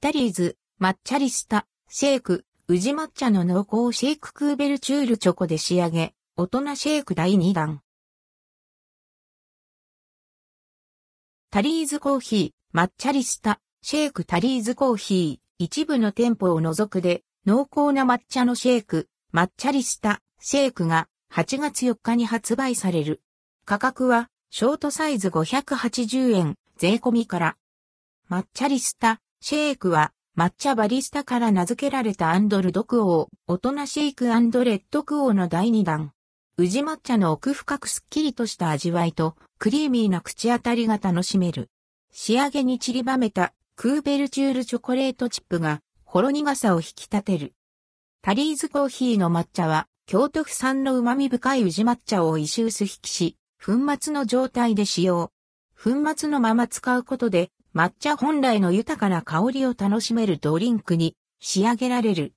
タリーズ、抹茶リスタ、シェイク、宇治抹茶の濃厚シェイククーベルチュールチョコで仕上げ、大人シェイク第2弾。タリーズコーヒー、抹茶リスタ、シェイクタリーズコーヒー、一部の店舗を除くで、濃厚な抹茶のシェイク、抹茶リスタ、シェイクが8月4日に発売される。価格は、ショートサイズ580円、税込みから。抹茶リスタ、シェイクは、抹茶バリスタから名付けられた&ldquo、大人シェイク&rdquo の第2弾。宇治抹茶の奥深くすっきりとした味わいと、クリーミーな口当たりが楽しめる。仕上げに散りばめた、クーベルチュールチョコレートチップが、ほろ苦さを引き立てる。タリーズコーヒーの抹茶は、京都府産の旨味深い宇治抹茶を石臼挽きし、粉末の状態で使用。粉末のまま使うことで、抹茶本来の豊かな香りを楽しめるドリンクに仕上げられる。